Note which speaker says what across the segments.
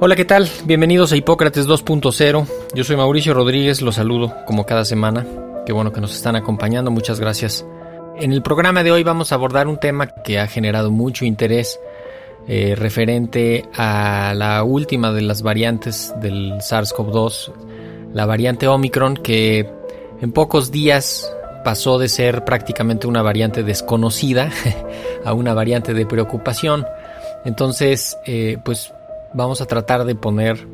Speaker 1: Hola, ¿qué tal? Bienvenidos a Hipócrates 2.0. Yo soy Mauricio Rodríguez, los saludo como cada semana. Qué bueno que nos están acompañando, muchas gracias. En el programa de hoy vamos a abordar un tema que ha generado mucho interés eh, referente a la última de las variantes del SARS-CoV-2, la variante Omicron, que en pocos días pasó de ser prácticamente una variante desconocida a una variante de preocupación. Entonces, eh, pues vamos a tratar de poner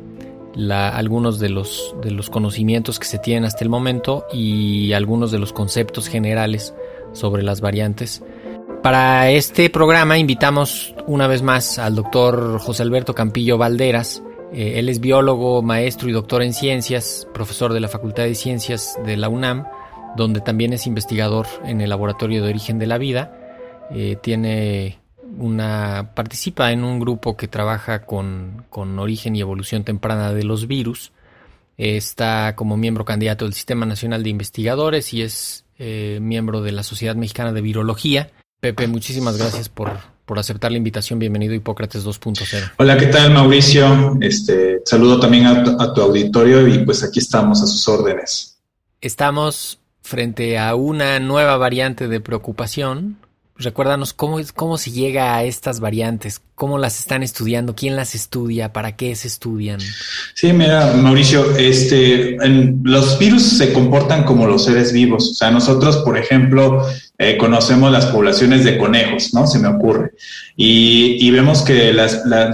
Speaker 1: algunos de los, conocimientos que se tienen hasta el momento y algunos de los conceptos generales sobre las variantes. Para este programa invitamos una vez más al doctor José Alberto Campillo Valderas. Eh, él es biólogo, maestro y doctor en ciencias, profesor de la Facultad de Ciencias de la UNAM, donde también es investigador en el Laboratorio de Origen de la Vida. Eh, tiene una participa en un grupo que trabaja con, origen y evolución temprana de los virus. Está como miembro candidato del Sistema Nacional de Investigadores y es eh, miembro de la Sociedad Mexicana de Virología. Pepe, muchísimas gracias por, por aceptar la invitación. Bienvenido a Hipócrates 2.0.
Speaker 2: Hola, ¿qué tal Mauricio? Este, saludo también a tu, a tu auditorio y pues aquí estamos a sus órdenes.
Speaker 1: Estamos frente a una nueva variante de preocupación, recuérdanos cómo, cómo se llega a estas variantes, cómo las están estudiando, quién las estudia, para qué se estudian.
Speaker 2: Sí, mira, Mauricio, este, los virus se comportan como los seres vivos. O sea, nosotros, por ejemplo, eh, conocemos las poblaciones de conejos, ¿no? Se me ocurre. Y, vemos que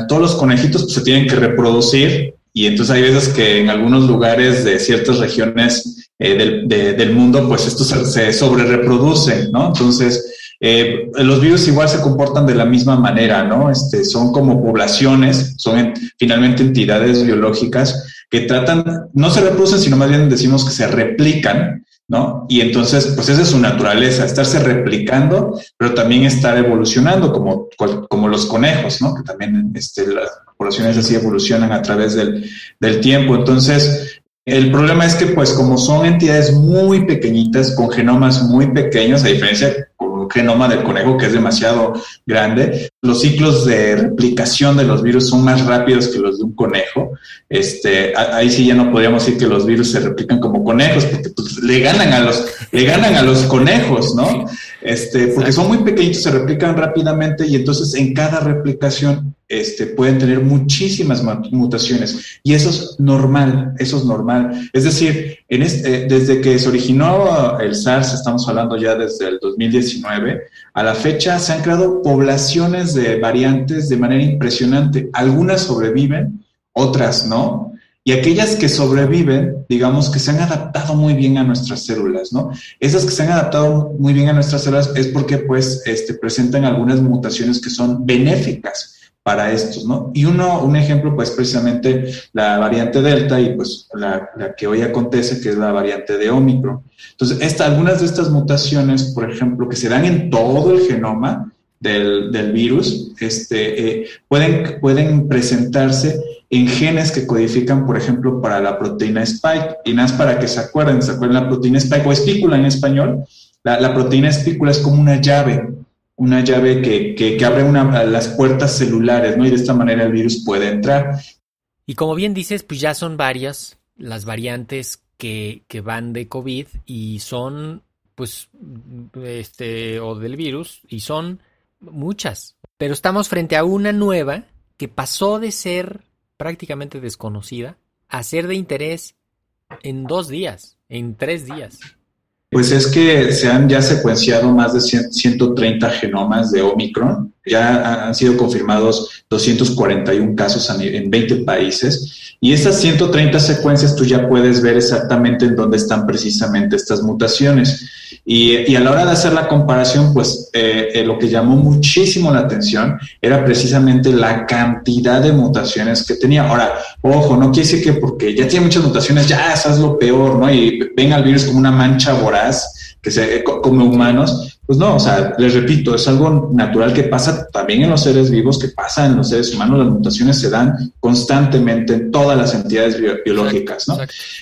Speaker 2: todos los conejitos pues, se tienen que reproducir y entonces hay veces que en algunos lugares de ciertas regiones eh, del, del, mundo, pues estos se, se sobre reproducen, ¿no? Entonces, eh, los virus igual se comportan de la misma manera, ¿no? Este, son como poblaciones, son finalmente entidades biológicas que tratan, no se reproducen, sino más bien decimos que se replican, ¿no? Y entonces, pues esa es su naturaleza, estarse replicando, pero también estar evolucionando, como, como los conejos, ¿no? Que también este, las poblaciones así evolucionan a través del, del tiempo. Entonces, el problema es que, pues, como son entidades muy pequeñitas, con genomas muy pequeños, a diferencia genoma del conejo, que es demasiado grande. Los ciclos de replicación de los virus son más rápidos que los de un conejo. Este, ahí sí ya no podríamos decir que los virus se replican como conejos, porque pues, le ganan a los, le ganan a los conejos, ¿no? Este, porque son muy pequeñitos, se replican rápidamente y entonces en cada replicación este, pueden tener muchísimas mutaciones y eso es normal, eso es normal. Es decir, en este, desde que se originó el SARS, estamos hablando ya desde el 2019, a la fecha se han creado poblaciones de variantes de manera impresionante. Algunas sobreviven, otras no. Y aquellas que sobreviven, digamos que se han adaptado muy bien a nuestras células, ¿no? Esas que se han adaptado muy bien a nuestras células es porque pues este, presentan algunas mutaciones que son benéficas para estos, ¿no? Y uno, un ejemplo, pues precisamente la variante Delta y pues la, que hoy acontece, que es la variante de Omicron. Entonces, esta, algunas de estas mutaciones, por ejemplo, que se dan en todo el genoma del, del virus, este, eh, pueden, pueden presentarse en genes que codifican, por ejemplo, para la proteína spike. Y nada más para que se acuerden, ¿se acuerdan la proteína spike o espícula en español? La, proteína espícula es como una llave una llave que, abre una, las puertas celulares, ¿no? Y de esta manera el virus puede entrar.
Speaker 1: Y como bien dices, pues ya son varias las variantes que, que van de COVID y son, pues, este, o del virus, y son muchas. Pero estamos frente a una nueva que pasó de ser prácticamente desconocida a ser de interés en dos días, en tres días.
Speaker 2: Pues es que se han ya secuenciado más de 130 genomas de Omicron. Ya han sido confirmados 241 casos en 20 países. Y estas 130 secuencias tú ya puedes ver exactamente en dónde están precisamente estas mutaciones. Y, a la hora de hacer la comparación, pues eh, eh, lo que llamó muchísimo la atención era precisamente la cantidad de mutaciones que tenía. Ahora, ojo, no quiere decir que porque ya tiene muchas mutaciones, ya es lo peor, ¿no? Y ven al virus como una mancha voraz que se come humanos, pues no, o sea, les repito, es algo natural que pasa también en los seres vivos, que pasa en los seres humanos, las mutaciones se dan constantemente en todas las entidades biológicas, ¿no?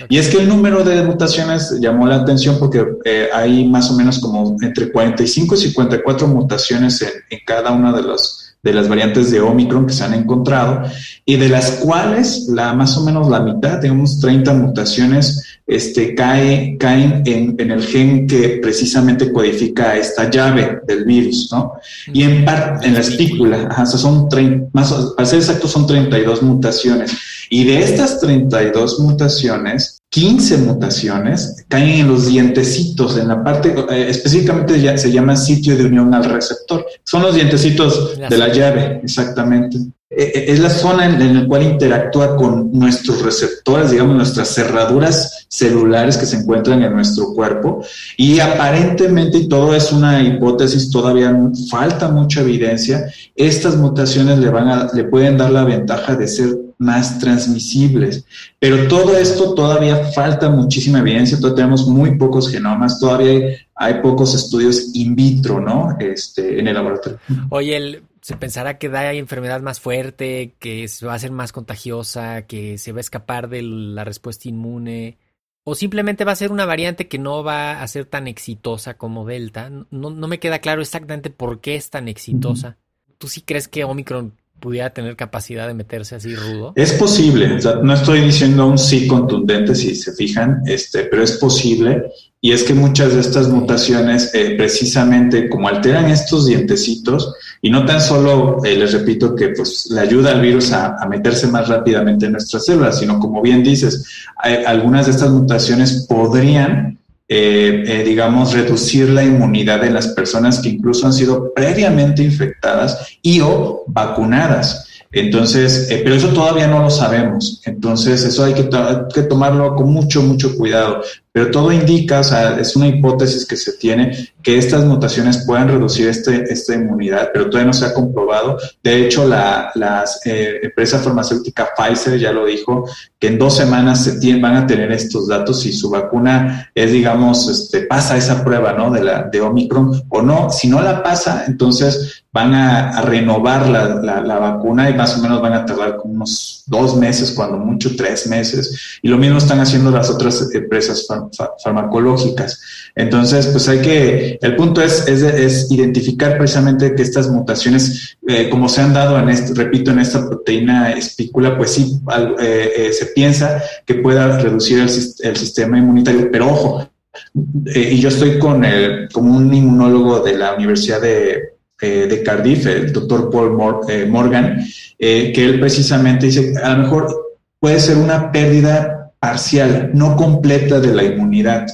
Speaker 2: Y es que el número de mutaciones llamó la atención porque eh, hay más o menos como entre 45 y 54 mutaciones en, en cada una de los de las variantes de Omicron que se han encontrado y de las cuales la más o menos la mitad, unos 30 mutaciones, este, cae, caen en, en, el gen que precisamente codifica esta llave del virus, ¿no? Y en parte, en la espícula, ajá, son 30, más, para ser exacto, son 32 mutaciones. Y de estas 32 mutaciones, 15 mutaciones caen en los dientecitos, en la parte, eh, específicamente ya se llama sitio de unión al receptor. Son los dientecitos de la llave, exactamente. Eh, eh, es la zona en, la cual interactúa con nuestros receptores, digamos, nuestras cerraduras celulares que se encuentran en nuestro cuerpo. Y aparentemente, y todo es una hipótesis, todavía falta mucha evidencia, estas mutaciones le, van a, le pueden dar la ventaja de ser más transmisibles. Pero todo esto todavía falta muchísima evidencia, todavía tenemos muy pocos genomas, todavía hay, pocos estudios in vitro, ¿no? Este, en el laboratorio.
Speaker 1: Oye, el, se pensará que da enfermedad más fuerte, que se va a ser más contagiosa, que se va a escapar de la respuesta inmune, o simplemente va a ser una variante que no va a ser tan exitosa como Delta. No, no me queda claro exactamente por qué es tan exitosa. ¿Tú sí crees que Omicron pudiera tener capacidad de meterse así rudo?
Speaker 2: Es posible, no estoy diciendo un sí contundente si se fijan, este, pero es posible. Y es que muchas de estas mutaciones, eh, precisamente como alteran estos dientecitos, y no tan solo, eh, les repito, que pues le ayuda al virus a, meterse más rápidamente en nuestras células, sino como bien dices, algunas de estas mutaciones podrían eh, eh, digamos, reducir la inmunidad de las personas que incluso han sido previamente infectadas y o vacunadas. Entonces, pero eso todavía no lo sabemos. Entonces, eso hay que tomarlo con mucho, mucho cuidado. Pero todo indica, o sea, es una hipótesis que se tiene, que estas mutaciones puedan reducir este, esta inmunidad, pero todavía no se ha comprobado. De hecho, la, eh, empresa farmacéutica Pfizer ya lo dijo, que en dos semanas se tienen, van a tener estos datos si su vacuna es, digamos, este, pasa esa prueba, ¿no? De la de Omicron o no. Si no la pasa, entonces van a, renovar la, la, vacuna y más o menos van a tardar como unos dos meses, cuando mucho tres meses. Y lo mismo están haciendo las otras empresas farmacológicas. Entonces, pues hay que, el punto es, identificar precisamente que estas mutaciones, eh, como se han dado en este, repito, en esta proteína espícula, pues sí, eh, eh, se piensa que pueda reducir el, sistema inmunitario, pero ojo, y yo estoy con el, como un inmunólogo de la Universidad de, de Cardiff, el doctor Paul Morgan, que él precisamente dice, a lo mejor puede ser una pérdida parcial, no completa de la inmunidad.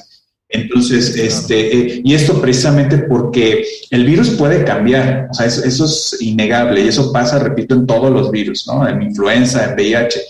Speaker 2: Entonces, este, eh, y esto precisamente porque el virus puede cambiar, o sea, eso, eso, es innegable y eso pasa, repito, en todos los virus, ¿no? En influenza, en VIH.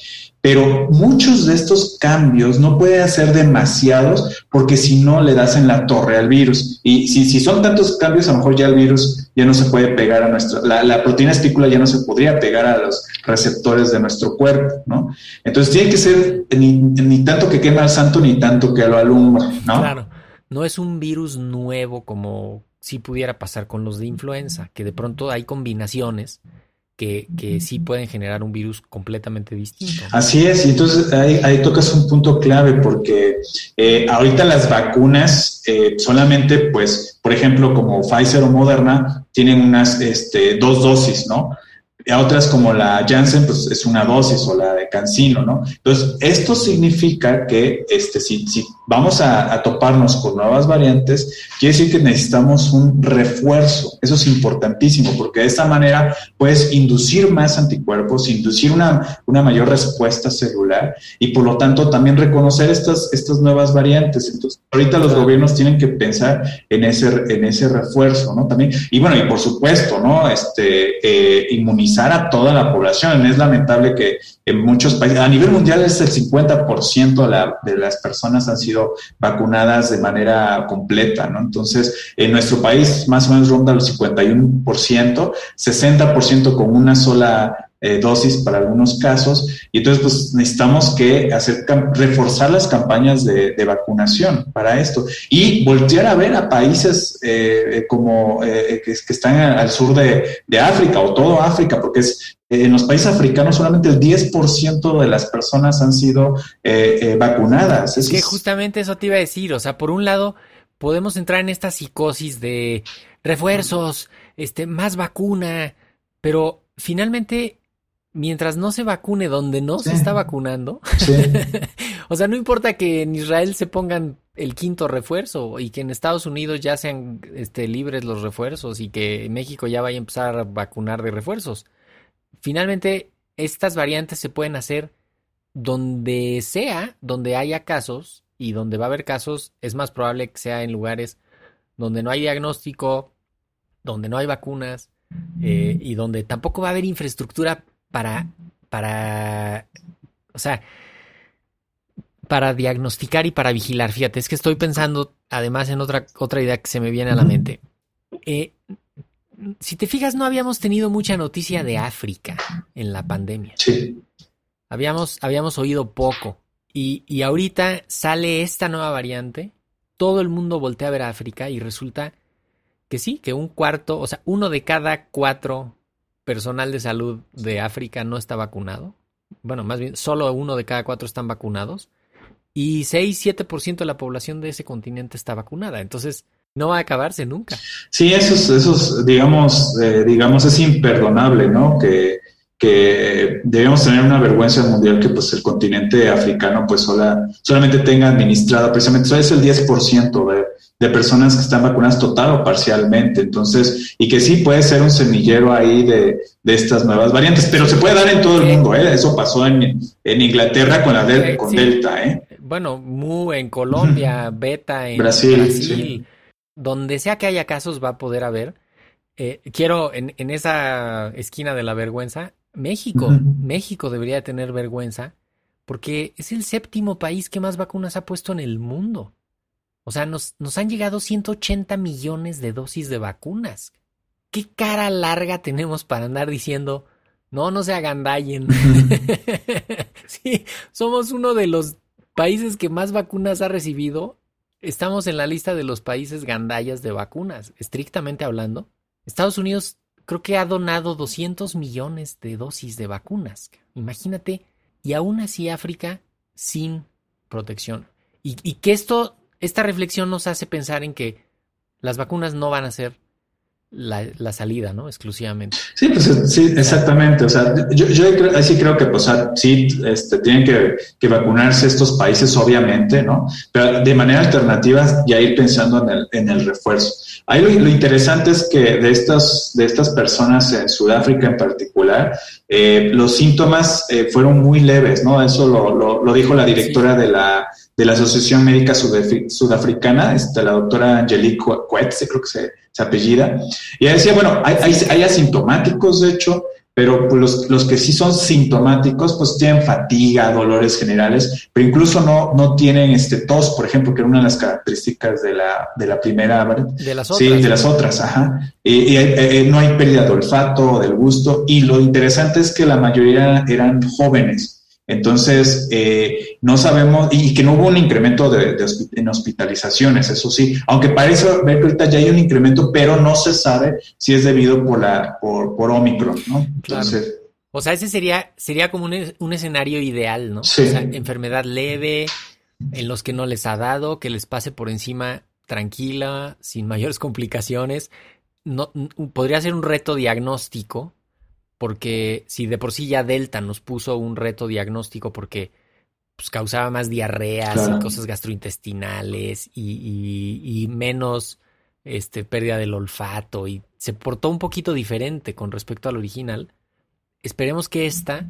Speaker 2: Pero muchos de estos cambios no pueden ser demasiados porque si no le das en la torre al virus. Y si, si son tantos cambios, a lo mejor ya el virus ya no se puede pegar a nuestra, la, la proteína espícula ya no se podría pegar a los receptores de nuestro cuerpo, ¿no? Entonces tiene que ser ni, ni tanto que quema al santo ni tanto que lo alumbra, ¿no?
Speaker 1: Claro, no es un virus nuevo como si pudiera pasar con los de influenza, que de pronto hay combinaciones que, que, sí pueden generar un virus completamente distinto.
Speaker 2: Así es, y entonces ahí, ahí tocas un punto clave porque eh, ahorita las vacunas eh, solamente, pues, por ejemplo, como Pfizer o Moderna, tienen unas este, dos dosis, ¿no? Y otras como la Janssen, pues es una dosis o la de Cancino, ¿no? Entonces, esto significa que este, si, si vamos a, toparnos con nuevas variantes, quiere decir que necesitamos un refuerzo. Eso es importantísimo porque de esta manera puedes inducir más anticuerpos, inducir una, una mayor respuesta celular y por lo tanto también reconocer estas, estas nuevas variantes. Entonces, ahorita los gobiernos tienen que pensar en ese, en ese refuerzo, ¿no? También, y bueno, y por supuesto, ¿no? Este, eh, inmunizar a toda la población. Es lamentable que en muchos países, a nivel mundial es el 50% de, de las personas han sido vacunadas de manera completa, ¿no? Entonces, en nuestro país más o menos ronda los 51%, 60% con una sola eh, dosis para algunos casos, y entonces pues necesitamos que hacer, reforzar las campañas de, vacunación para esto y voltear a ver a países eh, como eh, que, están al sur de África o todo África, porque es en los países africanos solamente el 10% de las personas han sido eh, eh, vacunadas.
Speaker 1: Es que justamente eso te iba a decir, o sea, por un lado podemos entrar en esta psicosis de refuerzos, este, más vacuna, pero finalmente mientras no se vacune donde no se está vacunando, o sea, no importa que en Israel se pongan el quinto refuerzo y que en Estados Unidos ya sean este, libres los refuerzos y que México ya vaya a empezar a vacunar de refuerzos. Finalmente, estas variantes se pueden hacer donde sea, donde haya casos, y donde va a haber casos, es más probable que sea en lugares donde no hay diagnóstico, donde no hay vacunas, eh, y donde tampoco va a haber infraestructura para, para, o sea, para diagnosticar y para vigilar. Fíjate, es que estoy pensando además en otra, otra idea que se me viene a la mente. Eh, si te fijas, no habíamos tenido mucha noticia de África en la pandemia.
Speaker 2: Sí.
Speaker 1: Habíamos, habíamos oído poco. Y, y ahorita sale esta nueva variante, todo el mundo voltea a ver a África y resulta que sí, que un cuarto, o sea, uno de cada cuatro personal de salud de África no está vacunado. Bueno, más bien, solo uno de cada cuatro están vacunados. Y 6-7% de la población de ese continente está vacunada. Entonces, no va a acabarse nunca.
Speaker 2: Sí, eso es, eso digamos, eh, digamos, es imperdonable, ¿no? Que, que debemos tener una vergüenza mundial que pues el continente africano pues sola, solamente tenga administrado precisamente, es el 10% de, de personas que están vacunadas total o parcialmente, entonces, y que sí puede ser un semillero ahí de, de estas nuevas variantes, pero se puede dar en todo el mundo, ¿eh? Eso pasó en, en Inglaterra con la con Delta, ¿eh?
Speaker 1: Bueno, Mu en Colombia, Beta en
Speaker 2: Brasil. Brasil
Speaker 1: donde sea que haya casos va a poder haber. Eh, quiero en, en, esa esquina de la vergüenza, México, México debería tener vergüenza porque es el séptimo país que más vacunas ha puesto en el mundo. O sea, nos, nos han llegado 180 millones de dosis de vacunas. ¿Qué cara larga tenemos para andar diciendo, no, no se agandallen? sí, somos uno de los países que más vacunas ha recibido estamos en la lista de los países gandallas de vacunas, estrictamente hablando. Estados Unidos creo que ha donado 200 millones de dosis de vacunas. Imagínate, y aún así África sin protección. Y, y que esto, esta reflexión nos hace pensar en que las vacunas no van a ser la, salida, ¿no? Exclusivamente.
Speaker 2: Sí, pues sí, exactamente. O sea, yo, yo sí creo que, pues, sí, este, tienen que, vacunarse estos países, obviamente, ¿no? Pero de manera alternativa ya ir pensando en el, en el refuerzo. Ahí lo, interesante es que de estas, de estas personas en Sudáfrica en particular, eh, los síntomas eh, fueron muy leves, ¿no? Eso lo, lo, dijo la directora de la de la Asociación Médica Sudafricana, este, la doctora Angelique Coetze, creo que se, se apellida. Y ella decía, bueno, hay, hay, asintomáticos, de hecho, pero pues, los, los, que sí son sintomáticos, pues tienen fatiga, dolores generales, pero incluso no, no tienen este tos, por ejemplo, que era una de las características de la, de la primera.
Speaker 1: De las otras.
Speaker 2: Sí, de las otras, ajá. Y, eh, no hay pérdida de olfato o del gusto. Y lo interesante es que la mayoría eran jóvenes. Entonces, eh, no sabemos, y que no hubo un incremento de, en hospitalizaciones, eso sí, aunque parece ver que ahorita ya hay un incremento, pero no se sabe si es debido por la por, por Omicron, ¿no?
Speaker 1: Entonces, O sea, ese sería, sería como un, escenario ideal, ¿no?
Speaker 2: Sí.
Speaker 1: O sea, enfermedad leve, en los que no les ha dado, que les pase por encima tranquila, sin mayores complicaciones. No, podría ser un reto diagnóstico porque si de por sí ya Delta nos puso un reto diagnóstico porque pues, causaba más diarreas y cosas gastrointestinales y, menos este, pérdida del olfato y se portó un poquito diferente con respecto al original. Esperemos que esta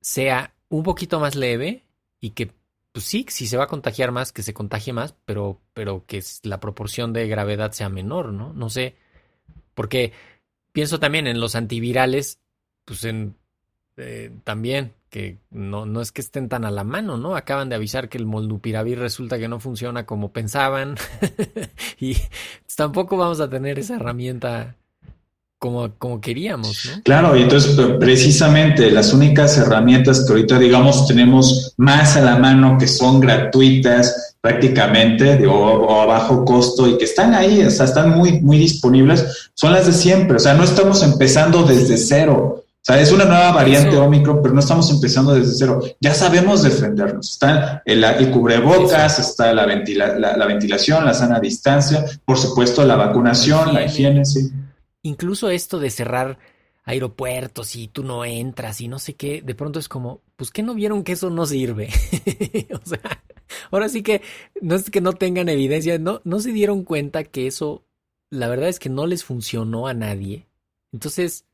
Speaker 1: sea un poquito más leve y que, pues sí, si se va a contagiar más, que se contagie más, pero, pero que la proporción de gravedad sea menor, ¿no? No sé, porque pienso también en los antivirales, pues en eh, también que no, no es que estén tan a la mano, ¿no? Acaban de avisar que el molnupiravir resulta que no funciona como pensaban y tampoco vamos a tener esa herramienta como, como queríamos, ¿no?
Speaker 2: Claro, y entonces precisamente las únicas herramientas que ahorita, digamos, tenemos más a la mano que son gratuitas prácticamente o, a bajo costo y que están ahí, o sea, están muy, muy disponibles, son las de siempre, o sea, no estamos empezando desde cero. O sea, es una nueva variante Omicron, pero no estamos empezando desde cero. Ya sabemos defendernos. Está el, cubrebocas, está la, la, ventilación, la sana distancia, por supuesto la vacunación, la higiene, sí.
Speaker 1: Incluso esto de cerrar aeropuertos y tú no entras y no sé qué, de pronto es como, pues que no vieron que eso no sirve. o sea, ahora sí que no es que no tengan evidencia, no, no se dieron cuenta que eso, la verdad es que no les funcionó a nadie. Entonces,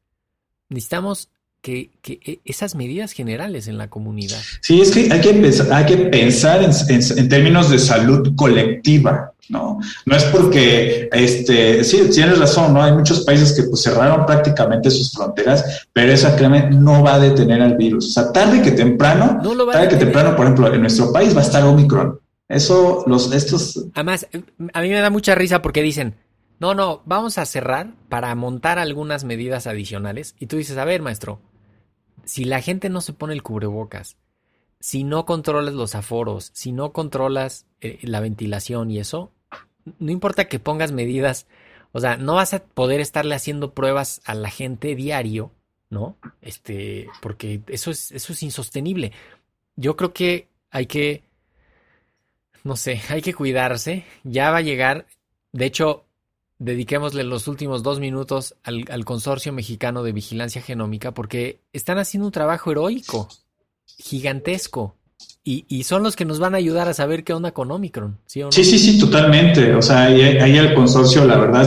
Speaker 1: necesitamos que, e, esas medidas generales en la comunidad.
Speaker 2: Sí, es que hay que pensar, hay que pensar en, términos de salud colectiva, ¿no? No es porque, este, sí, tienes razón, ¿no? Hay muchos países que pues, cerraron prácticamente sus fronteras, pero esa créeme no va a detener al virus. O sea, tarde que temprano, tarde que temprano, por ejemplo, en nuestro país va a estar Omicron. Eso, los, estos...
Speaker 1: Además, a mí me da mucha risa porque dicen, no, no, vamos a cerrar para montar algunas medidas adicionales. Y tú dices, a ver, maestro, si la gente no se pone el cubrebocas, si no controlas los aforos, si no controlas eh, la ventilación y eso, no importa que pongas medidas, o sea, no vas a poder estarle haciendo pruebas a la gente diario, ¿no? Este, porque eso es, eso es insostenible. Yo creo que hay que, no sé, hay que cuidarse. Ya va a llegar, de hecho, dediquémosle los últimos dos minutos al, Consorcio Mexicano de Vigilancia Genómica porque están haciendo un trabajo heroico, gigantesco. Y, son los que nos van a ayudar a saber qué onda con Omicron, ¿sí
Speaker 2: Sí, sí, sí, totalmente. O sea, ahí, el consorcio, la verdad,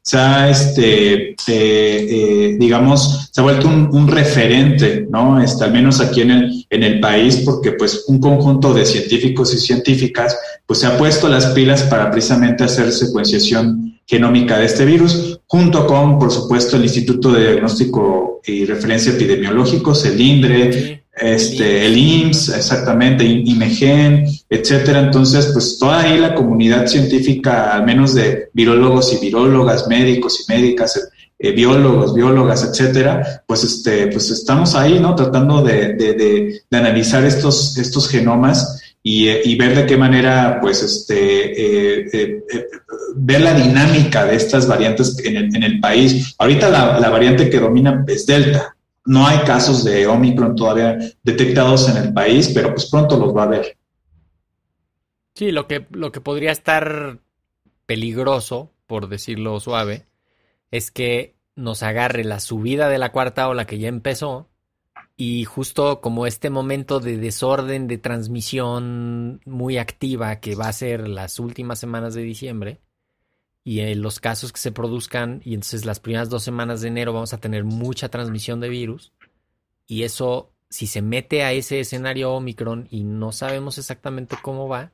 Speaker 2: se ha, este, eh, eh, digamos, se ha vuelto un, referente, ¿no? Este, al menos aquí en el, en el país, porque pues un conjunto de científicos y científicas, pues se ha puesto las pilas para precisamente hacer secuenciación genómica de este virus, junto con, por supuesto, el Instituto de Diagnóstico y Referencia Epidemiológicos, el INDRE, este, el IMSS, exactamente, IMEGEN, etcétera. Entonces, pues toda ahí la comunidad científica, al menos de virólogos y virólogas, médicos y médicas, eh, biólogos, biólogas, etcétera, pues este, pues estamos ahí, ¿no? Tratando de, de, de, de analizar estos, estos genomas eh, y, ver de qué manera, pues, este, eh, eh, ver la dinámica de estas variantes en el, país. Ahorita la, variante que domina es Delta. No hay casos de Omicron todavía detectados en el país, pero pues pronto los va a haber.
Speaker 1: Sí, lo que, lo que podría estar peligroso, por decirlo suave, es que nos agarre la subida de la cuarta ola que ya empezó y justo como este momento de desorden de transmisión muy activa que va a ser las últimas semanas de diciembre y en los casos que se produzcan y entonces las primeras dos semanas de enero vamos a tener mucha transmisión de virus y eso si se mete a ese escenario Omicron y no sabemos exactamente cómo va,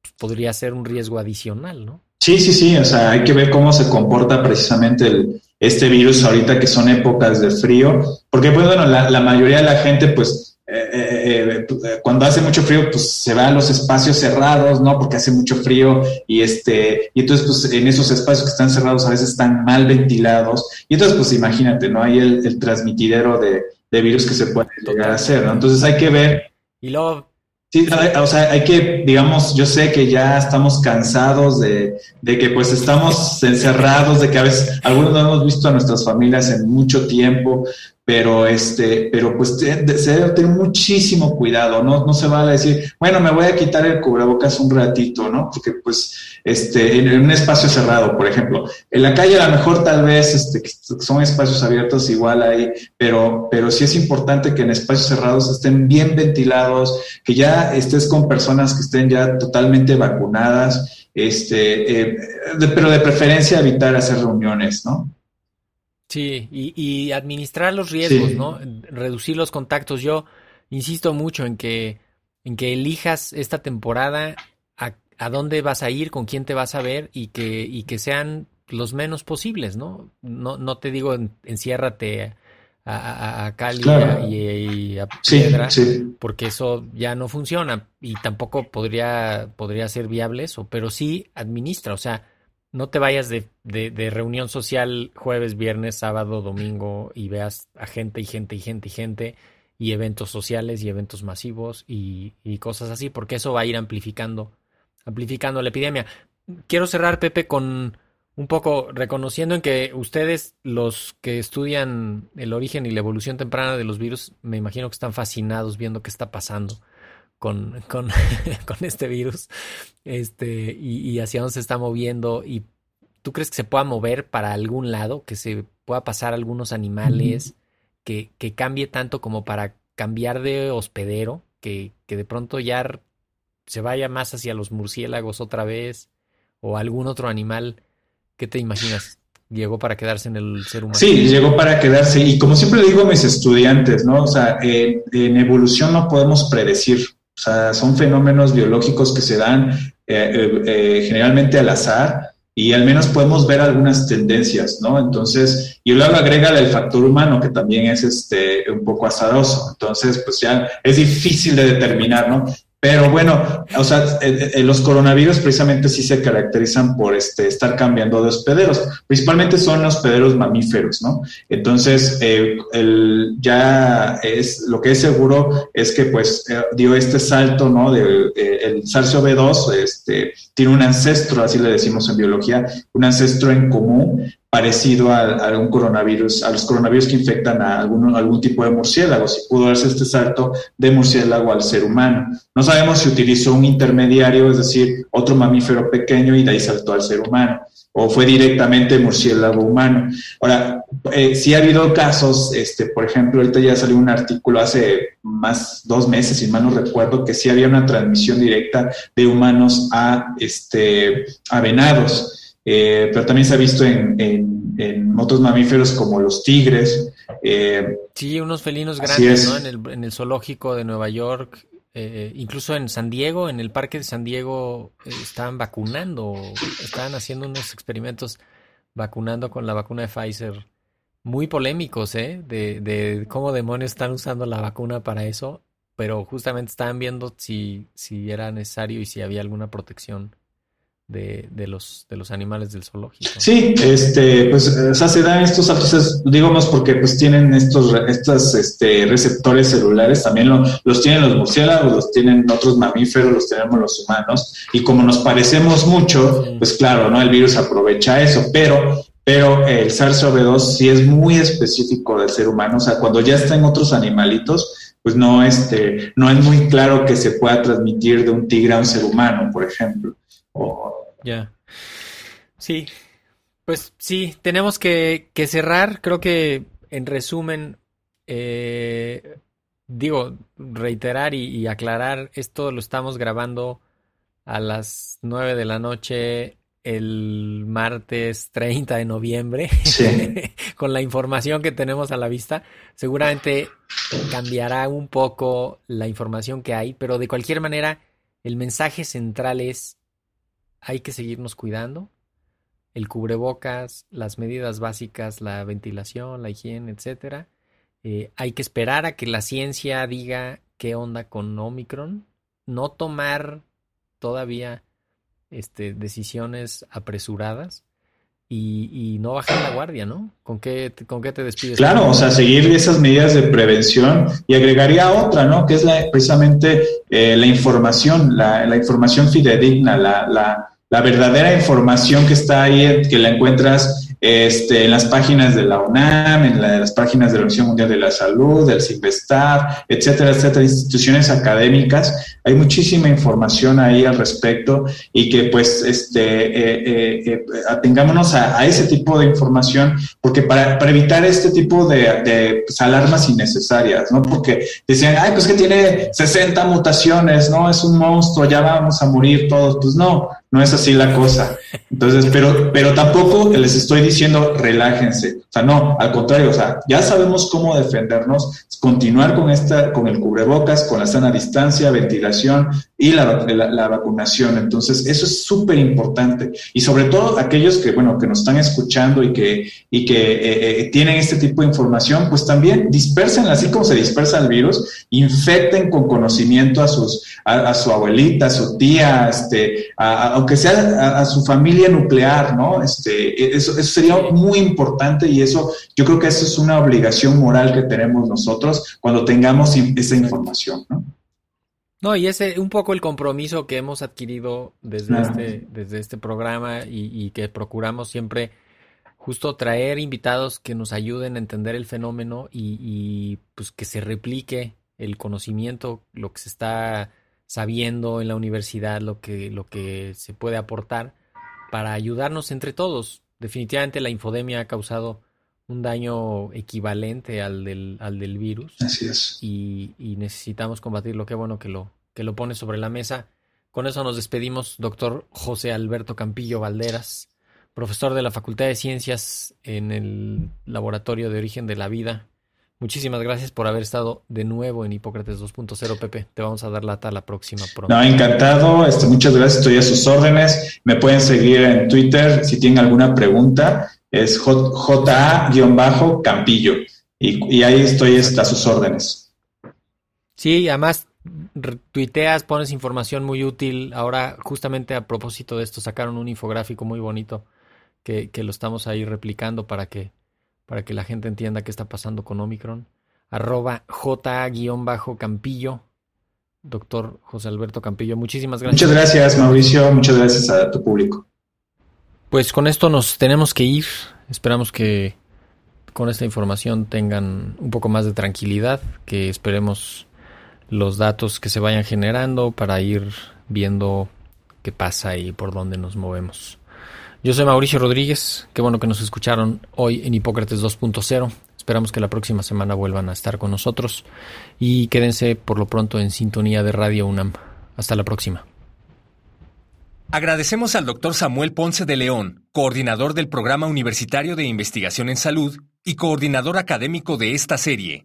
Speaker 1: pues podría ser un riesgo adicional, ¿no?
Speaker 2: Sí, sí, sí, o sea, hay que ver cómo se comporta precisamente el, este virus ahorita que son épocas de frío, porque pues bueno, la, mayoría de la gente pues eh, eh, eh, cuando hace mucho frío pues se va a los espacios cerrados, ¿no? Porque hace mucho frío y este, y entonces pues en esos espacios que están cerrados a veces están mal ventilados y entonces pues imagínate, ¿no? Hay el, transmitidero de, de, virus que se puede llegar a hacer, ¿no? Entonces hay que ver.
Speaker 1: Y luego
Speaker 2: Sí, o sea, hay que, digamos, yo sé que ya estamos cansados de, de, que pues estamos encerrados, de que a veces algunos no hemos visto a nuestras familias en mucho tiempo, pero este, pero pues se debe tener muchísimo cuidado, ¿no? No se va a decir, bueno, me voy a quitar el cubrebocas un ratito, ¿no? Porque pues, este, en, un espacio cerrado, por ejemplo, en la calle a lo mejor tal vez, este, son espacios abiertos igual ahí, pero, pero sí es importante que en espacios cerrados estén bien ventilados, que ya estés con personas que estén ya totalmente vacunadas, este, eh, pero de preferencia evitar hacer reuniones, ¿no?
Speaker 1: Sí, y, administrar los riesgos, ¿no? Reducir los contactos. Yo insisto mucho en que, en que elijas esta temporada a, dónde vas a ir, con quién te vas a ver y que, y que sean los menos posibles, ¿no? No, no te digo enciérrate a, a, Cali y, a Piedra, porque eso ya no funciona y tampoco podría, podría ser viable eso, pero sí administra, o sea, no te vayas de, de, reunión social jueves, viernes, sábado, domingo y veas a gente y gente y gente y gente y eventos sociales y eventos masivos y, y, cosas así, porque eso va a ir amplificando, amplificando la epidemia. Quiero cerrar, Pepe, con un poco reconociendo en que ustedes, los que estudian el origen y la evolución temprana de los virus, me imagino que están fascinados viendo qué está pasando con, con, con este virus este, y, hacia dónde se está moviendo. ¿Y tú crees que se pueda mover para algún lado, que se pueda pasar a algunos animales, que, que, cambie tanto como para cambiar de hospedero, que, que de pronto ya se vaya más hacia los murciélagos otra vez o algún otro animal? ¿Qué te imaginas? llegó para quedarse en el ser humano.
Speaker 2: Sí, llegó para quedarse. Y como siempre le digo a mis estudiantes, ¿no? O sea, en evolución no podemos predecir. Sea, son fenómenos biológicos que se dan eh, eh, eh, generalmente al azar y al menos podemos ver algunas tendencias, ¿no? Entonces, y luego agrega el factor humano, que también es este, un poco azaroso. Entonces, pues ya es difícil de determinar, ¿no? Pero bueno, o sea, los coronavirus precisamente sí se caracterizan por este, estar cambiando de hospederos. Principalmente son hospederos mamíferos, ¿no? Entonces, eh, el, ya es lo que es seguro es que pues eh, dio este salto, ¿no? De, eh, el SARS-CoV-2 este, tiene un ancestro, así le decimos en biología, un ancestro en común parecido a, un coronavirus, a los coronavirus que infectan a algún, algún tipo de murciélago, si pudo darse este salto de murciélago al ser humano. No sabemos si utilizó un intermediario, es decir, otro mamífero pequeño y de ahí saltó al ser humano, o fue directamente murciélago humano. Ahora, eh, sí ha habido casos, este, por ejemplo, ahorita ya salió un artículo hace más dos meses, si mal no recuerdo, que sí había una transmisión directa de humanos a, este, a venados. Eh, pero también se ha visto en, en, otros mamíferos como los tigres.
Speaker 1: Eh, sí, unos felinos grandes, ¿no? En el, en el, zoológico de Nueva York, eh, incluso en San Diego, en el parque de San Diego, estaban vacunando, estaban haciendo unos experimentos vacunando con la vacuna de Pfizer. Muy polémicos, ¿eh? De, de cómo demonios están usando la vacuna para eso, pero justamente estaban viendo si, si era necesario y si había alguna protección de, de, los, de los animales del zoológico.
Speaker 2: Sí, este, pues o sea, se dan estos saltos, digamos, porque pues tienen estos, estos este, receptores celulares, también los tienen los murciélagos, los tienen otros mamíferos, los tenemos los humanos, y como nos parecemos mucho, pues claro, ¿no? El virus aprovecha eso, pero pero el SARS-CoV-2 sí es muy específico del ser humano, o sea, cuando ya está en otros animalitos, pues no, este, no es muy claro que se pueda transmitir de un tigre a un ser humano, por ejemplo.
Speaker 1: Ya. Sí. Pues sí, tenemos que, cerrar. Creo que en resumen, eh, digo, reiterar y, aclarar, esto lo estamos grabando a las 9 de la noche el martes 30 de noviembre, con la información que tenemos a la vista. Seguramente cambiará un poco la información que hay, pero de cualquier manera, el mensaje central es hay que seguirnos cuidando. El cubrebocas, las medidas básicas, la ventilación, la higiene, etcétera. Eh, hay que esperar a que la ciencia diga qué onda con Omicron. No tomar todavía este, decisiones apresuradas y, no bajar la guardia, ¿no? ¿Con qué, ¿Con qué te despides?
Speaker 2: Claro, o sea, seguir esas medidas de prevención y agregaría otra, ¿no? Que es la, precisamente eh, la información, la, información fidedigna, la, la verdadera información que está ahí, que la encuentras este, en las páginas de la UNAM, en, las páginas de la Organización Mundial de la Salud, del CIPESTAR, etcétera, etcétera, instituciones académicas. Hay muchísima información ahí al respecto y que pues este, eh, eh, eh, atengámonos a, ese tipo de información porque para, para evitar este tipo de, de pues, alarmas innecesarias, ¿no? Porque decían, ay, pues que tiene 60 mutaciones, ¿no? Es un monstruo, ya vamos a morir todos. Pues no, no es así la cosa. Entonces, pero, pero tampoco les estoy diciendo relájense. O sea, no, al contrario, o sea, ya sabemos cómo defendernos, continuar con esta, con el cubrebocas, con la sana distancia, ventilación y la, la, vacunación. Entonces, eso es súper importante. Y sobre todo aquellos que, bueno, que nos están escuchando y que, y que eh, eh, tienen este tipo de información, pues también dispersen, así como se dispersa el virus, infecten con conocimiento a sus, a, su abuelita, a su tía, este, aunque sea a, su familia nuclear, ¿no? Este, eso, eso sería muy importante y eso, yo creo que eso es una obligación moral que tenemos nosotros cuando tengamos esa información, ¿no?
Speaker 1: No, y ese un poco el compromiso que hemos adquirido desde, este, desde este programa y, que procuramos siempre justo traer invitados que nos ayuden a entender el fenómeno y, y, pues que se replique el conocimiento, lo que se está sabiendo en la universidad, lo que, lo que se puede aportar para ayudarnos entre todos. Definitivamente la infodemia ha causado un daño equivalente al del, al del virus.
Speaker 2: Así es.
Speaker 1: Y, necesitamos combatirlo. Qué bueno que lo, que lo pone sobre la mesa. Con eso nos despedimos, doctor José Alberto Campillo Valderas, profesor de la Facultad de Ciencias en el Laboratorio de Origen de la Vida. Muchísimas gracias por haber estado de nuevo en Hipócrates 2.0, Pepe. Te vamos a dar lata la próxima
Speaker 2: pronto. No, encantado. Este, muchas gracias. Estoy a sus órdenes. Me pueden seguir en Twitter si tienen alguna pregunta es JA-Campillo. Y, ahí estoy a sus órdenes.
Speaker 1: Sí, además tuiteas, pones información muy útil. Ahora, justamente a propósito de esto, sacaron un infográfico muy bonito que, lo estamos ahí replicando para que, para que la gente entienda qué está pasando con Omicron. Arroba JA-Campillo. Doctor José Alberto Campillo, muchísimas gracias.
Speaker 2: Muchas gracias, Mauricio. Muchas gracias a tu público.
Speaker 1: Pues con esto nos tenemos que ir. Esperamos que con esta información tengan un poco más de tranquilidad, que esperemos los datos que se vayan generando para ir viendo qué pasa y por dónde nos movemos. Yo soy Mauricio Rodríguez, qué bueno que nos escucharon hoy en Hipócrates 2.0. Esperamos que la próxima semana vuelvan a estar con nosotros y quédense por lo pronto en sintonía de Radio UNAM. Hasta la próxima.
Speaker 3: Agradecemos al doctor Samuel Ponce de León, coordinador del Programa Universitario de Investigación en Salud y coordinador académico de esta serie.